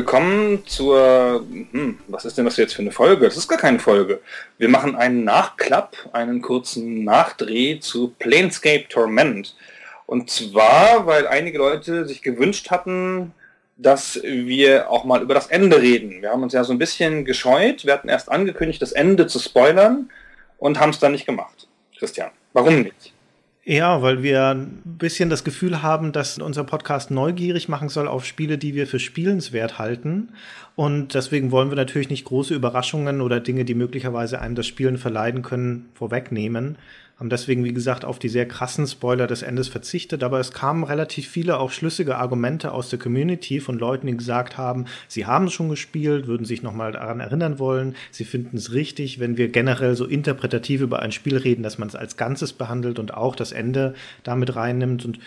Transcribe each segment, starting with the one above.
Willkommen zur, hm, was ist denn das jetzt für eine Folge? Das ist gar keine Folge. Wir machen einen Nachklapp, einen kurzen Nachdreh zu Planescape Torment. Und zwar, weil einige Leute sich gewünscht hatten, dass wir auch mal über das Ende reden. Wir haben uns ja so ein bisschen gescheut. Wir hatten erst angekündigt, das Ende zu spoilern und haben es dann nicht gemacht. Christian, warum nicht? Ja, weil wir ein bisschen das Gefühl haben, dass unser Podcast neugierig machen soll auf Spiele, die wir für spielenswert halten. Und deswegen wollen wir natürlich nicht große Überraschungen oder Dinge, die möglicherweise einem das Spielen verleiden können, vorwegnehmen haben deswegen, wie gesagt, auf die sehr krassen Spoiler des Endes verzichtet, aber es kamen relativ viele auch schlüssige Argumente aus der Community von Leuten, die gesagt haben, sie haben es schon gespielt, würden sich nochmal daran erinnern wollen, sie finden es richtig, wenn wir generell so interpretativ über ein Spiel reden, dass man es als Ganzes behandelt und auch das Ende damit reinnimmt. Und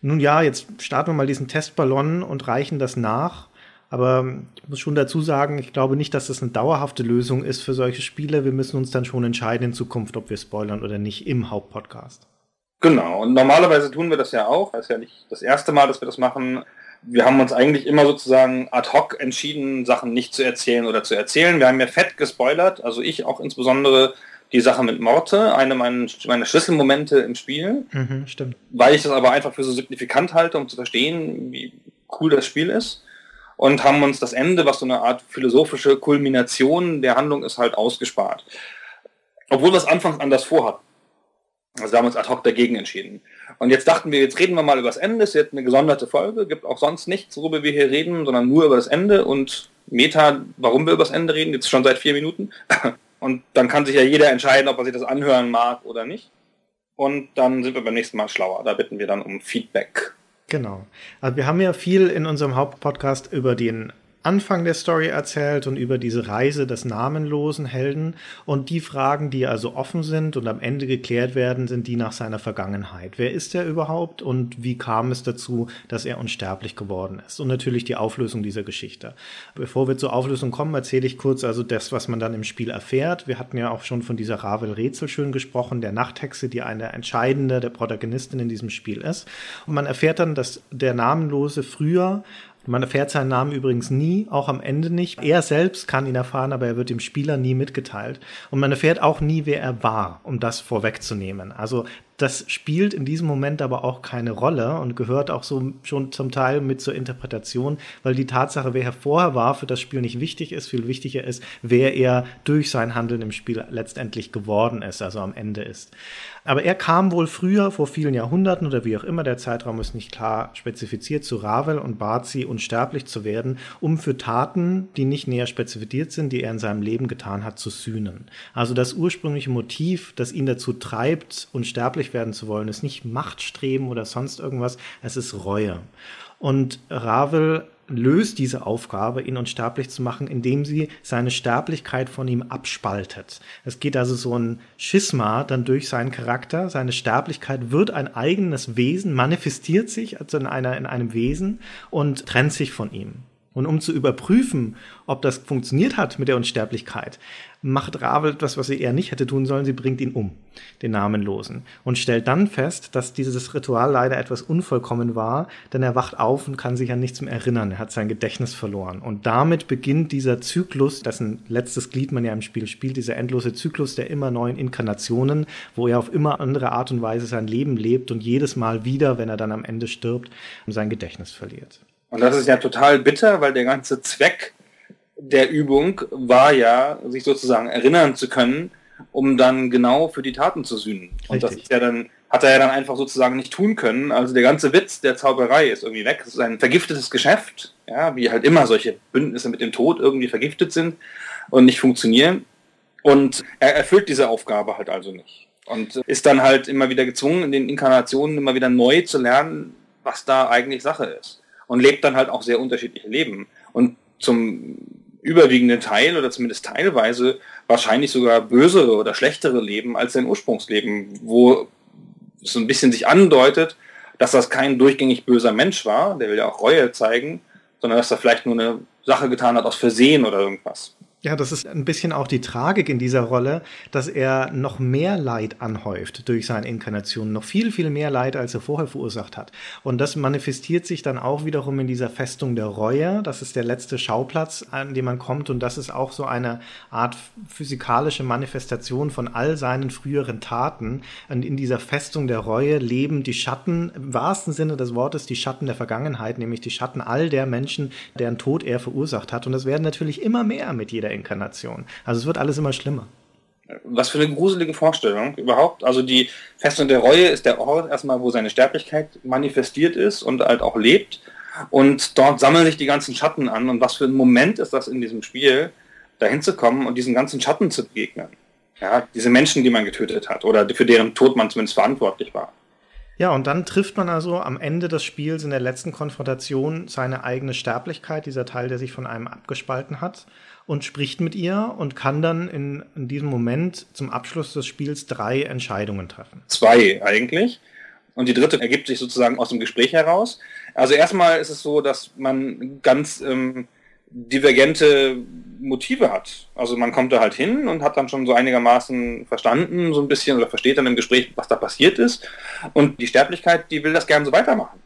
nun ja, jetzt starten wir mal diesen Testballon und reichen das nach aber ich muss schon dazu sagen, ich glaube nicht, dass das eine dauerhafte Lösung ist für solche Spiele. Wir müssen uns dann schon entscheiden in Zukunft, ob wir spoilern oder nicht im Hauptpodcast. Genau, und normalerweise tun wir das ja auch. Das ist ja nicht das erste Mal, dass wir das machen. Wir haben uns eigentlich immer sozusagen ad hoc entschieden, Sachen nicht zu erzählen oder zu erzählen. Wir haben ja fett gespoilert, also ich auch insbesondere die Sache mit Morte, eine meiner, Schlüsselmomente im Spiel. Mhm, stimmt. Weil ich das aber einfach für so signifikant halte, um zu verstehen, wie cool das Spiel ist und haben uns das Ende, was so eine Art philosophische Kulmination der Handlung ist, halt ausgespart. Obwohl wir es anfangs anders vorhatten. Also wir haben uns ad hoc dagegen entschieden. Und jetzt dachten wir, jetzt reden wir mal über das Ende. Es ist jetzt eine gesonderte Folge, gibt auch sonst nichts, worüber wir hier reden, sondern nur über das Ende und Meta, warum wir über das Ende reden, jetzt schon seit vier Minuten. Und dann kann sich ja jeder entscheiden, ob er sich das anhören mag oder nicht. Und dann sind wir beim nächsten Mal schlauer. Da bitten wir dann um Feedback. Genau. Also wir haben ja viel in unserem Hauptpodcast über den Anfang der Story erzählt und über diese Reise des namenlosen Helden. Und die Fragen, die also offen sind und am Ende geklärt werden, sind die nach seiner Vergangenheit. Wer ist er überhaupt und wie kam es dazu, dass er unsterblich geworden ist? Und natürlich die Auflösung dieser Geschichte. Bevor wir zur Auflösung kommen, erzähle ich kurz also das, was man dann im Spiel erfährt. Wir hatten ja auch schon von dieser Ravel-Rätsel schön gesprochen, der Nachthexe, die eine entscheidende der Protagonistin in diesem Spiel ist. Und man erfährt dann, dass der Namenlose früher man erfährt seinen Namen übrigens nie, auch am Ende nicht. Er selbst kann ihn erfahren, aber er wird dem Spieler nie mitgeteilt. Und man erfährt auch nie, wer er war, um das vorwegzunehmen. Also das spielt in diesem Moment aber auch keine Rolle und gehört auch so schon zum Teil mit zur Interpretation, weil die Tatsache, wer er vorher war, für das Spiel nicht wichtig ist. Viel wichtiger ist, wer er durch sein Handeln im Spiel letztendlich geworden ist, also am Ende ist. Aber er kam wohl früher, vor vielen Jahrhunderten oder wie auch immer, der Zeitraum ist nicht klar spezifiziert, zu Ravel und bat sie, unsterblich zu werden, um für Taten, die nicht näher spezifiziert sind, die er in seinem Leben getan hat, zu sühnen. Also das ursprüngliche Motiv, das ihn dazu treibt, unsterblich werden zu wollen, ist nicht Machtstreben oder sonst irgendwas, es ist Reue. Und Ravel löst diese Aufgabe, ihn unsterblich zu machen, indem sie seine Sterblichkeit von ihm abspaltet. Es geht also so ein Schisma dann durch seinen Charakter. Seine Sterblichkeit wird ein eigenes Wesen, manifestiert sich also in, einer, in einem Wesen und trennt sich von ihm. Und um zu überprüfen, ob das funktioniert hat mit der Unsterblichkeit, macht Ravel etwas, was sie eher nicht hätte tun sollen. Sie bringt ihn um, den Namenlosen, und stellt dann fest, dass dieses Ritual leider etwas unvollkommen war, denn er wacht auf und kann sich an nichts mehr erinnern. Er hat sein Gedächtnis verloren. Und damit beginnt dieser Zyklus, dessen letztes Glied man ja im Spiel spielt, dieser endlose Zyklus der immer neuen Inkarnationen, wo er auf immer andere Art und Weise sein Leben lebt und jedes Mal wieder, wenn er dann am Ende stirbt, sein Gedächtnis verliert. Und das ist ja total bitter, weil der ganze Zweck der Übung war ja, sich sozusagen erinnern zu können, um dann genau für die Taten zu sühnen. Und das ist ja dann, hat er ja dann einfach sozusagen nicht tun können. Also der ganze Witz der Zauberei ist irgendwie weg. Es ist ein vergiftetes Geschäft, ja, wie halt immer solche Bündnisse mit dem Tod irgendwie vergiftet sind und nicht funktionieren. Und er erfüllt diese Aufgabe halt also nicht. Und ist dann halt immer wieder gezwungen, in den Inkarnationen immer wieder neu zu lernen, was da eigentlich Sache ist. Und lebt dann halt auch sehr unterschiedliche Leben. Und zum überwiegenden Teil oder zumindest teilweise wahrscheinlich sogar bösere oder schlechtere Leben als sein Ursprungsleben, wo so ein bisschen sich andeutet, dass das kein durchgängig böser Mensch war, der will ja auch Reue zeigen, sondern dass er vielleicht nur eine Sache getan hat aus Versehen oder irgendwas. Ja, das ist ein bisschen auch die Tragik in dieser Rolle, dass er noch mehr Leid anhäuft durch seine Inkarnation, noch viel, viel mehr Leid, als er vorher verursacht hat. Und das manifestiert sich dann auch wiederum in dieser Festung der Reue. Das ist der letzte Schauplatz, an dem man kommt. Und das ist auch so eine Art physikalische Manifestation von all seinen früheren Taten. Und in dieser Festung der Reue leben die Schatten, im wahrsten Sinne des Wortes, die Schatten der Vergangenheit, nämlich die Schatten all der Menschen, deren Tod er verursacht hat. Und das werden natürlich immer mehr mit jeder Inkarnation. Also es wird alles immer schlimmer. Was für eine gruselige Vorstellung überhaupt. Also die Festung der Reue ist der Ort erstmal, wo seine Sterblichkeit manifestiert ist und halt auch lebt. Und dort sammeln sich die ganzen Schatten an. Und was für ein Moment ist das in diesem Spiel, da hinzukommen und diesen ganzen Schatten zu begegnen. Ja, diese Menschen, die man getötet hat oder für deren Tod man zumindest verantwortlich war. Ja, und dann trifft man also am Ende des Spiels in der letzten Konfrontation seine eigene Sterblichkeit, dieser Teil, der sich von einem abgespalten hat und spricht mit ihr und kann dann in, in diesem Moment zum Abschluss des Spiels drei Entscheidungen treffen. Zwei eigentlich. Und die dritte ergibt sich sozusagen aus dem Gespräch heraus. Also erstmal ist es so, dass man ganz ähm, divergente Motive hat. Also man kommt da halt hin und hat dann schon so einigermaßen verstanden, so ein bisschen, oder versteht dann im Gespräch, was da passiert ist. Und die Sterblichkeit, die will das gerne so weitermachen.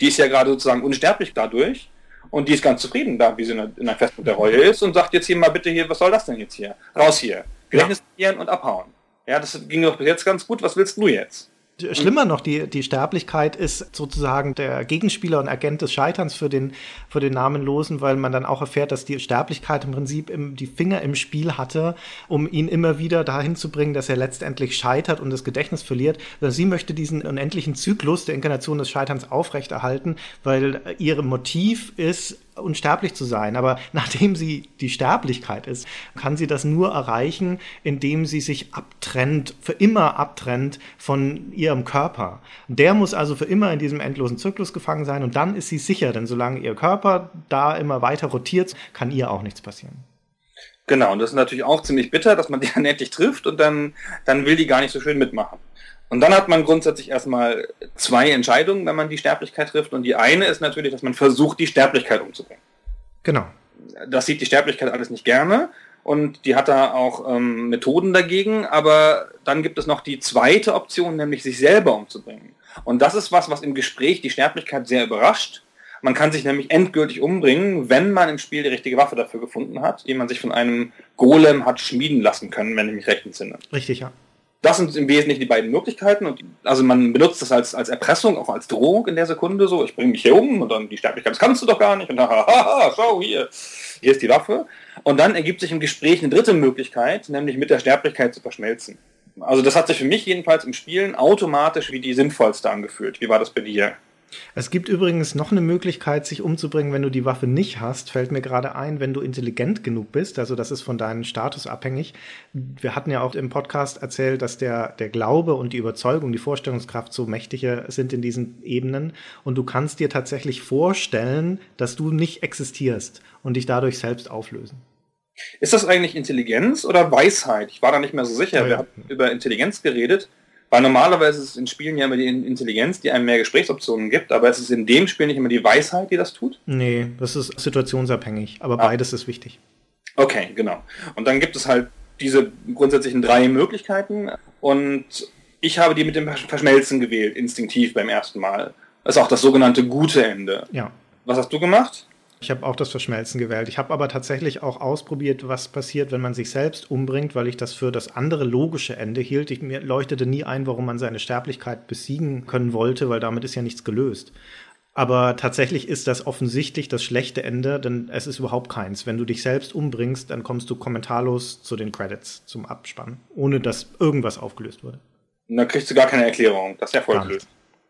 Die ist ja gerade sozusagen unsterblich dadurch. Und die ist ganz zufrieden da, wie sie in der Festung der Reue ist und sagt jetzt hier mal bitte hier, was soll das denn jetzt hier? Raus hier. Gedächtnis ja. und abhauen. Ja, das ging doch bis jetzt ganz gut. Was willst du jetzt? Schlimmer noch, die, die Sterblichkeit ist sozusagen der Gegenspieler und Agent des Scheiterns für den, für den Namenlosen, weil man dann auch erfährt, dass die Sterblichkeit im Prinzip im, die Finger im Spiel hatte, um ihn immer wieder dahin zu bringen, dass er letztendlich scheitert und das Gedächtnis verliert. Sie möchte diesen unendlichen Zyklus der Inkarnation des Scheiterns aufrechterhalten, weil ihr Motiv ist, unsterblich zu sein. Aber nachdem sie die Sterblichkeit ist, kann sie das nur erreichen, indem sie sich abtrennt, für immer abtrennt von ihrem Körper. Der muss also für immer in diesem endlosen Zyklus gefangen sein und dann ist sie sicher, denn solange ihr Körper da immer weiter rotiert, kann ihr auch nichts passieren. Genau, und das ist natürlich auch ziemlich bitter, dass man die dann endlich trifft und dann, dann will die gar nicht so schön mitmachen. Und dann hat man grundsätzlich erstmal zwei Entscheidungen, wenn man die Sterblichkeit trifft. Und die eine ist natürlich, dass man versucht, die Sterblichkeit umzubringen. Genau. Das sieht die Sterblichkeit alles nicht gerne. Und die hat da auch ähm, Methoden dagegen. Aber dann gibt es noch die zweite Option, nämlich sich selber umzubringen. Und das ist was, was im Gespräch die Sterblichkeit sehr überrascht. Man kann sich nämlich endgültig umbringen, wenn man im Spiel die richtige Waffe dafür gefunden hat, die man sich von einem Golem hat schmieden lassen können, wenn ich mich recht entsinne. Richtig, ja. Das sind im Wesentlichen die beiden Möglichkeiten. Und also man benutzt das als, als Erpressung, auch als Drohung in der Sekunde so, ich bringe mich hier um und dann die Sterblichkeit, das kannst du doch gar nicht. Und dann, haha, schau hier, hier ist die Waffe. Und dann ergibt sich im Gespräch eine dritte Möglichkeit, nämlich mit der Sterblichkeit zu verschmelzen. Also das hat sich für mich jedenfalls im Spielen automatisch wie die sinnvollste angefühlt. Wie war das bei dir? Es gibt übrigens noch eine Möglichkeit, sich umzubringen, wenn du die Waffe nicht hast. Fällt mir gerade ein, wenn du intelligent genug bist. Also das ist von deinem Status abhängig. Wir hatten ja auch im Podcast erzählt, dass der, der Glaube und die Überzeugung, die Vorstellungskraft so mächtiger sind in diesen Ebenen. Und du kannst dir tatsächlich vorstellen, dass du nicht existierst und dich dadurch selbst auflösen. Ist das eigentlich Intelligenz oder Weisheit? Ich war da nicht mehr so sicher. Ja, ja. Wir haben über Intelligenz geredet. Weil normalerweise ist es in Spielen ja immer die Intelligenz, die einem mehr Gesprächsoptionen gibt, aber es ist in dem Spiel nicht immer die Weisheit, die das tut? Nee, das ist situationsabhängig, aber ah. beides ist wichtig. Okay, genau. Und dann gibt es halt diese grundsätzlichen drei Möglichkeiten und ich habe die mit dem Verschmelzen gewählt, instinktiv beim ersten Mal. Das ist auch das sogenannte gute Ende. Ja. Was hast du gemacht? Ich habe auch das Verschmelzen gewählt. Ich habe aber tatsächlich auch ausprobiert, was passiert, wenn man sich selbst umbringt, weil ich das für das andere logische Ende hielt. Ich, mir leuchtete nie ein, warum man seine Sterblichkeit besiegen können wollte, weil damit ist ja nichts gelöst. Aber tatsächlich ist das offensichtlich das schlechte Ende, denn es ist überhaupt keins. Wenn du dich selbst umbringst, dann kommst du kommentarlos zu den Credits, zum Abspann, ohne dass irgendwas aufgelöst wurde. Und dann kriegst du gar keine Erklärung. Das ist ja voll blöd.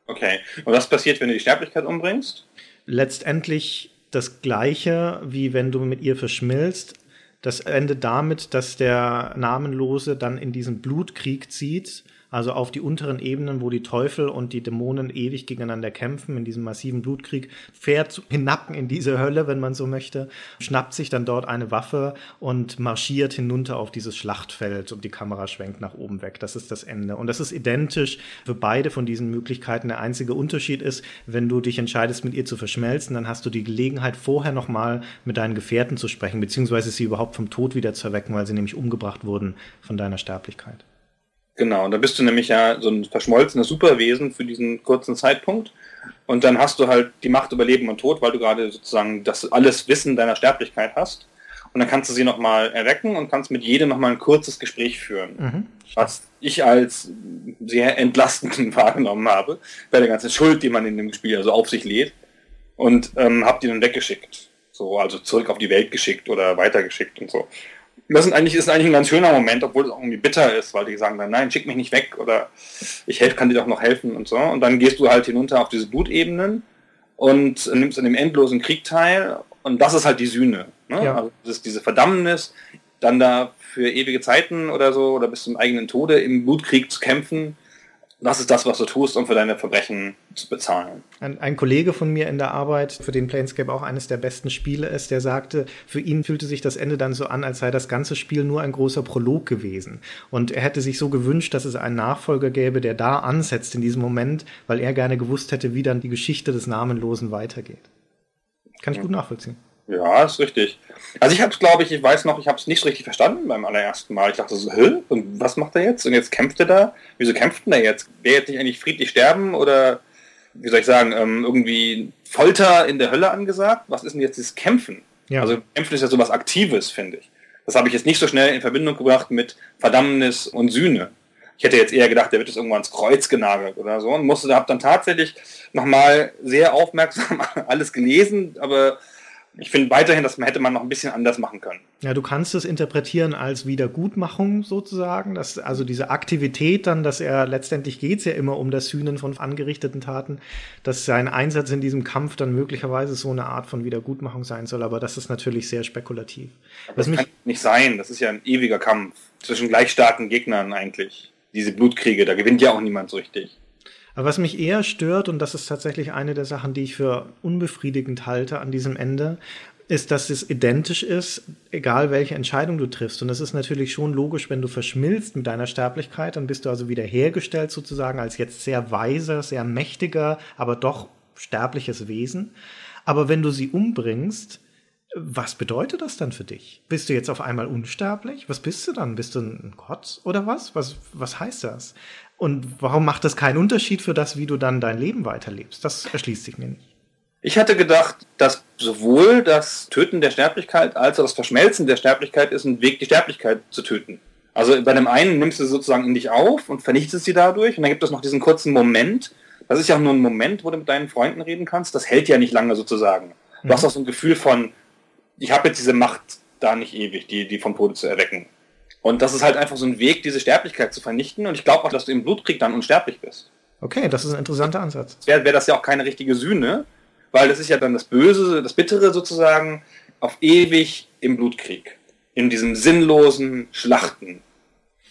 Okay. Und was passiert, wenn du die Sterblichkeit umbringst? Letztendlich das Gleiche, wie wenn du mit ihr verschmilzt. Das endet damit, dass der Namenlose dann in diesen Blutkrieg zieht also auf die unteren Ebenen, wo die Teufel und die Dämonen ewig gegeneinander kämpfen, in diesem massiven Blutkrieg, fährt hinab in diese Hölle, wenn man so möchte, schnappt sich dann dort eine Waffe und marschiert hinunter auf dieses Schlachtfeld und die Kamera schwenkt nach oben weg. Das ist das Ende. Und das ist identisch für beide von diesen Möglichkeiten. Der einzige Unterschied ist, wenn du dich entscheidest, mit ihr zu verschmelzen, dann hast du die Gelegenheit, vorher nochmal mit deinen Gefährten zu sprechen, beziehungsweise sie überhaupt vom Tod wieder zu erwecken, weil sie nämlich umgebracht wurden von deiner Sterblichkeit. Genau, da bist du nämlich ja so ein verschmolzenes Superwesen für diesen kurzen Zeitpunkt. Und dann hast du halt die Macht über Leben und Tod, weil du gerade sozusagen das alles Wissen deiner Sterblichkeit hast. Und dann kannst du sie nochmal erwecken und kannst mit jedem nochmal ein kurzes Gespräch führen. Mhm. Was ich als sehr entlastend wahrgenommen habe, bei der ganzen Schuld, die man in dem Spiel also auf sich lädt. Und ähm, hab die dann weggeschickt. So, also zurück auf die Welt geschickt oder weitergeschickt und so das ist eigentlich, ist eigentlich ein ganz schöner Moment, obwohl es auch irgendwie bitter ist, weil die sagen dann, nein, schick mich nicht weg oder ich helf, kann dir doch noch helfen und so. Und dann gehst du halt hinunter auf diese Blutebenen und nimmst an dem endlosen Krieg teil und das ist halt die Sühne. Ne? Ja. Also das ist diese Verdammnis, dann da für ewige Zeiten oder so oder bis zum eigenen Tode im Blutkrieg zu kämpfen das ist das, was du tust, um für deine Verbrechen zu bezahlen. Ein, ein, Kollege von mir in der Arbeit, für den Planescape auch eines der besten Spiele ist, der sagte, für ihn fühlte sich das Ende dann so an, als sei das ganze Spiel nur ein großer Prolog gewesen. Und er hätte sich so gewünscht, dass es einen Nachfolger gäbe, der da ansetzt in diesem Moment, weil er gerne gewusst hätte, wie dann die Geschichte des Namenlosen weitergeht. Kann ich gut nachvollziehen. Ja, ist richtig. Also ich habe es, glaube ich, ich weiß noch, ich habe es nicht so richtig verstanden beim allerersten Mal. Ich dachte so, Hä? Und was macht er jetzt? Und jetzt kämpft er da? Wieso kämpft denn er jetzt? Wer jetzt nicht eigentlich friedlich sterben oder, wie soll ich sagen, ähm, irgendwie Folter in der Hölle angesagt? Was ist denn jetzt das Kämpfen? Ja. Also Kämpfen ist ja sowas Aktives, finde ich. Das habe ich jetzt nicht so schnell in Verbindung gebracht mit Verdammnis und Sühne. Ich hätte jetzt eher gedacht, der wird jetzt irgendwann ans Kreuz genagelt oder so und musste, habe dann tatsächlich nochmal sehr aufmerksam alles gelesen, aber ich finde weiterhin, das hätte man noch ein bisschen anders machen können. Ja, du kannst es interpretieren als Wiedergutmachung sozusagen, dass also diese Aktivität dann, dass er letztendlich geht es ja immer um das Sühnen von angerichteten Taten, dass sein Einsatz in diesem Kampf dann möglicherweise so eine Art von Wiedergutmachung sein soll, aber das ist natürlich sehr spekulativ. Aber das kann nicht sein, das ist ja ein ewiger Kampf zwischen gleich starken Gegnern eigentlich. Diese Blutkriege, da gewinnt ja auch niemand so richtig. Aber was mich eher stört, und das ist tatsächlich eine der Sachen, die ich für unbefriedigend halte an diesem Ende, ist, dass es identisch ist, egal welche Entscheidung du triffst. Und das ist natürlich schon logisch, wenn du verschmilzt mit deiner Sterblichkeit, dann bist du also wiederhergestellt sozusagen als jetzt sehr weiser, sehr mächtiger, aber doch sterbliches Wesen. Aber wenn du sie umbringst, was bedeutet das dann für dich? Bist du jetzt auf einmal unsterblich? Was bist du dann? Bist du ein Gott oder was? Was, was heißt das? Und warum macht das keinen Unterschied für das, wie du dann dein Leben weiterlebst? Das erschließt sich mir nicht. Ich hatte gedacht, dass sowohl das Töten der Sterblichkeit als auch das Verschmelzen der Sterblichkeit ist ein Weg, die Sterblichkeit zu töten. Also bei dem einen nimmst du sozusagen in dich auf und vernichtest sie dadurch und dann gibt es noch diesen kurzen Moment. Das ist ja auch nur ein Moment, wo du mit deinen Freunden reden kannst. Das hält ja nicht lange sozusagen. Du mhm. hast auch so ein Gefühl von, ich habe jetzt diese Macht da nicht ewig, die, die vom Tode zu erwecken. Und das ist halt einfach so ein Weg, diese Sterblichkeit zu vernichten. Und ich glaube auch, dass du im Blutkrieg dann unsterblich bist. Okay, das ist ein interessanter Ansatz. Wäre wär das ja auch keine richtige Sühne, weil das ist ja dann das Böse, das Bittere sozusagen, auf ewig im Blutkrieg. In diesem sinnlosen Schlachten.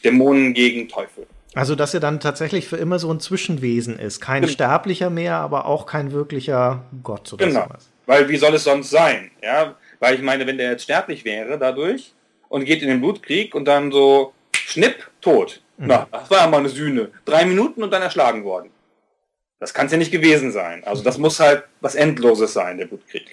Dämonen gegen Teufel. Also, dass er dann tatsächlich für immer so ein Zwischenwesen ist. Kein genau. Sterblicher mehr, aber auch kein wirklicher Gott oder genau. sowas. Weil wie soll es sonst sein? Ja, weil ich meine, wenn der jetzt sterblich wäre dadurch, und geht in den Blutkrieg und dann so schnipp, tot. Mhm. Na, das war ja mal eine Sühne. Drei Minuten und dann erschlagen worden. Das kann es ja nicht gewesen sein. Also das muss halt was Endloses sein, der Blutkrieg.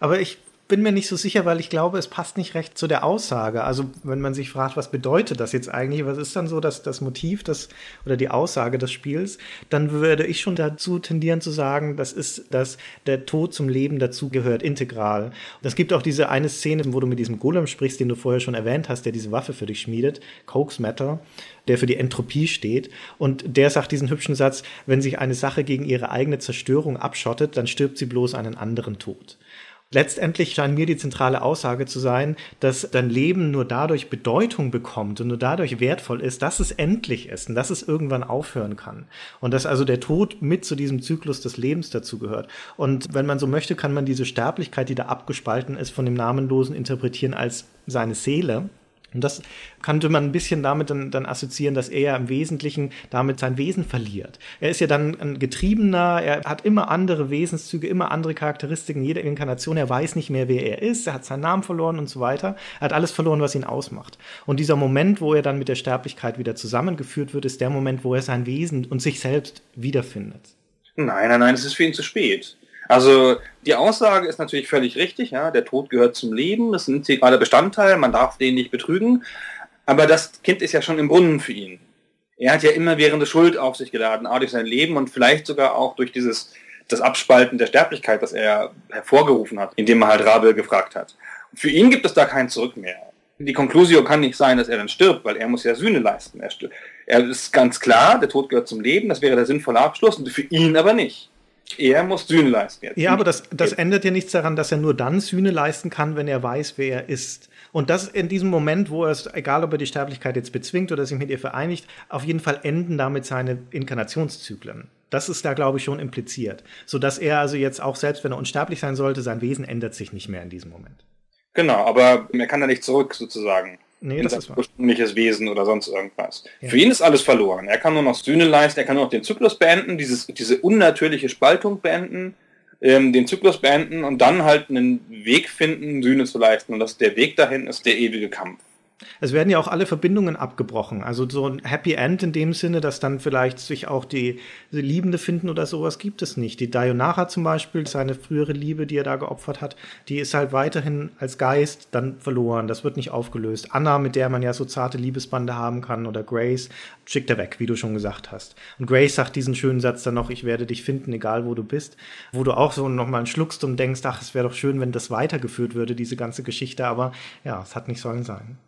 Aber ich bin mir nicht so sicher, weil ich glaube, es passt nicht recht zu der Aussage. Also wenn man sich fragt, was bedeutet das jetzt eigentlich, was ist dann so das, das Motiv das, oder die Aussage des Spiels, dann würde ich schon dazu tendieren zu sagen, das ist, dass der Tod zum Leben dazugehört, integral. Und es gibt auch diese eine Szene, wo du mit diesem Golem sprichst, den du vorher schon erwähnt hast, der diese Waffe für dich schmiedet, Coax Matter, der für die Entropie steht. Und der sagt diesen hübschen Satz, wenn sich eine Sache gegen ihre eigene Zerstörung abschottet, dann stirbt sie bloß einen anderen Tod. Letztendlich scheint mir die zentrale Aussage zu sein, dass dein Leben nur dadurch Bedeutung bekommt und nur dadurch wertvoll ist, dass es endlich ist und dass es irgendwann aufhören kann. Und dass also der Tod mit zu diesem Zyklus des Lebens dazugehört. Und wenn man so möchte, kann man diese Sterblichkeit, die da abgespalten ist, von dem Namenlosen interpretieren als seine Seele, und das könnte man ein bisschen damit dann, dann assoziieren, dass er ja im Wesentlichen damit sein Wesen verliert. Er ist ja dann ein Getriebener, er hat immer andere Wesenszüge, immer andere Charakteristiken, jede Inkarnation, er weiß nicht mehr, wer er ist, er hat seinen Namen verloren und so weiter. Er hat alles verloren, was ihn ausmacht. Und dieser Moment, wo er dann mit der Sterblichkeit wieder zusammengeführt wird, ist der Moment, wo er sein Wesen und sich selbst wiederfindet. Nein, nein, nein, es ist für ihn zu spät. Also die Aussage ist natürlich völlig richtig, ja, der Tod gehört zum Leben, das ist ein integraler Bestandteil, man darf den nicht betrügen, aber das Kind ist ja schon im Brunnen für ihn. Er hat ja immer während Schuld auf sich geladen, auch durch sein Leben und vielleicht sogar auch durch dieses das Abspalten der Sterblichkeit, das er hervorgerufen hat, indem er halt Rabel gefragt hat. Für ihn gibt es da kein Zurück mehr. Die Konklusio kann nicht sein, dass er dann stirbt, weil er muss ja Sühne leisten. Er, er ist ganz klar, der Tod gehört zum Leben, das wäre der sinnvolle Abschluss, und für ihn aber nicht. Er muss Sühne leisten jetzt. Ja, aber das, das ändert ja nichts daran, dass er nur dann Sühne leisten kann, wenn er weiß, wer er ist. Und das in diesem Moment, wo er es, egal ob er die Sterblichkeit jetzt bezwingt oder sich mit ihr vereinigt, auf jeden Fall enden damit seine Inkarnationszyklen. Das ist da, glaube ich, schon impliziert. Sodass er also jetzt auch, selbst wenn er unsterblich sein sollte, sein Wesen ändert sich nicht mehr in diesem Moment. Genau, aber er kann da nicht zurück, sozusagen. Nee, das ist ursprüngliches Wesen oder sonst irgendwas. Ja. Für ihn ist alles verloren. Er kann nur noch Sühne leisten, er kann nur noch den Zyklus beenden, dieses, diese unnatürliche Spaltung beenden, ähm, den Zyklus beenden und dann halt einen Weg finden, Sühne zu leisten. Und das, der Weg dahin ist der ewige Kampf. Es werden ja auch alle Verbindungen abgebrochen. Also so ein Happy End in dem Sinne, dass dann vielleicht sich auch die, die Liebende finden oder sowas gibt es nicht. Die Dionara zum Beispiel, seine frühere Liebe, die er da geopfert hat, die ist halt weiterhin als Geist dann verloren. Das wird nicht aufgelöst. Anna, mit der man ja so zarte Liebesbande haben kann, oder Grace, schickt er weg, wie du schon gesagt hast. Und Grace sagt diesen schönen Satz dann noch, ich werde dich finden, egal wo du bist, wo du auch so nochmal schluckst und denkst, ach, es wäre doch schön, wenn das weitergeführt würde, diese ganze Geschichte, aber ja, es hat nicht sollen sein.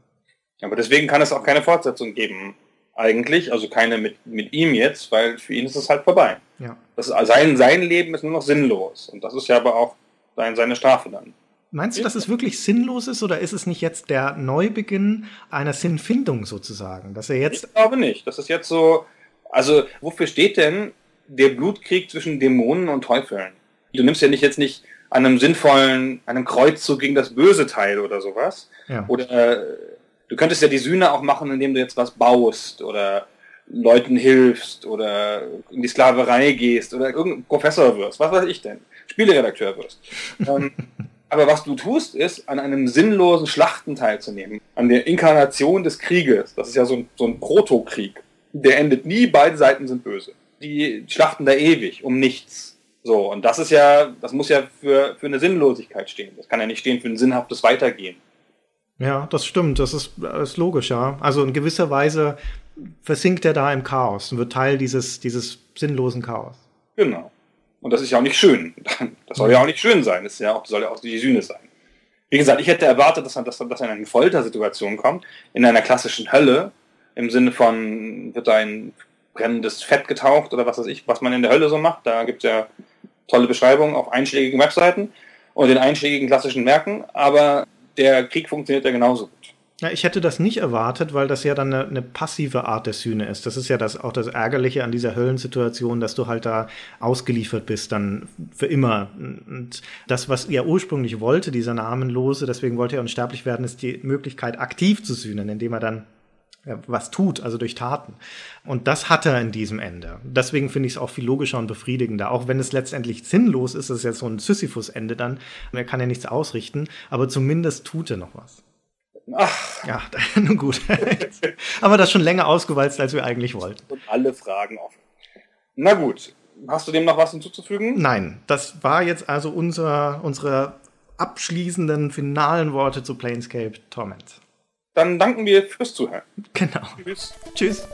Aber deswegen kann es auch keine Fortsetzung geben, eigentlich, also keine mit, mit ihm jetzt, weil für ihn ist es halt vorbei. Ja. Das ist, sein, sein Leben ist nur noch sinnlos. Und das ist ja aber auch sein, seine Strafe dann. Meinst du, dass es wirklich sinnlos ist oder ist es nicht jetzt der Neubeginn einer Sinnfindung sozusagen? Dass er jetzt. Ich glaube nicht. Das ist jetzt so. Also, wofür steht denn der Blutkrieg zwischen Dämonen und Teufeln? Du nimmst ja nicht jetzt nicht an einem sinnvollen, einem Kreuzzug gegen das böse Teil oder sowas. Ja. Oder du könntest ja die Sühne auch machen, indem du jetzt was baust oder Leuten hilfst oder in die Sklaverei gehst oder irgendein Professor wirst, was weiß ich denn, Spieleredakteur wirst. ähm, aber was du tust, ist, an einem sinnlosen Schlachten teilzunehmen, an der Inkarnation des Krieges. Das ist ja so ein, so ein Protokrieg. Der endet nie, beide Seiten sind böse. Die schlachten da ewig, um nichts. So, und das ist ja, das muss ja für, für eine Sinnlosigkeit stehen. Das kann ja nicht stehen für ein sinnhaftes Weitergehen. Ja, das stimmt. Das ist, ist logisch, ja. Also in gewisser Weise versinkt er da im Chaos und wird Teil dieses, dieses sinnlosen Chaos. Genau. Und das ist ja auch nicht schön. Das soll ja auch nicht schön sein. Das ist ja auch, soll ja auch die Sühne sein. Wie gesagt, ich hätte erwartet, dass, er, dass, dass er in eine Foltersituation kommt, in einer klassischen Hölle, im Sinne von, wird ein brennendes Fett getaucht oder was weiß ich, was man in der Hölle so macht. Da gibt es ja tolle Beschreibungen auf einschlägigen Webseiten und in einschlägigen klassischen Werken. Aber der Krieg funktioniert ja genauso gut. Ja, ich hätte das nicht erwartet, weil das ja dann eine, eine, passive Art der Sühne ist. Das ist ja das, auch das Ärgerliche an dieser Höllensituation, dass du halt da ausgeliefert bist, dann für immer. Und das, was er ursprünglich wollte, dieser Namenlose, deswegen wollte er unsterblich werden, ist die Möglichkeit, aktiv zu sühnen, indem er dann was tut, also durch Taten. Und das hat er in diesem Ende. Deswegen finde ich es auch viel logischer und befriedigender. Auch wenn es letztendlich sinnlos ist, ist es jetzt so ein Sisyphus-Ende dann. Er kann ja nichts ausrichten, aber zumindest tut er noch was. Ach. Ja, nun gut. aber das schon länger ausgewalzt, als wir eigentlich wollten. Und alle Fragen offen. Na gut. Hast du dem noch was hinzuzufügen? Nein, das war jetzt also unser, unsere abschließenden finalen Worte zu Planescape Torment. Dann danken wir fürs Zuhören. Genau. Tschüss. Tschüss.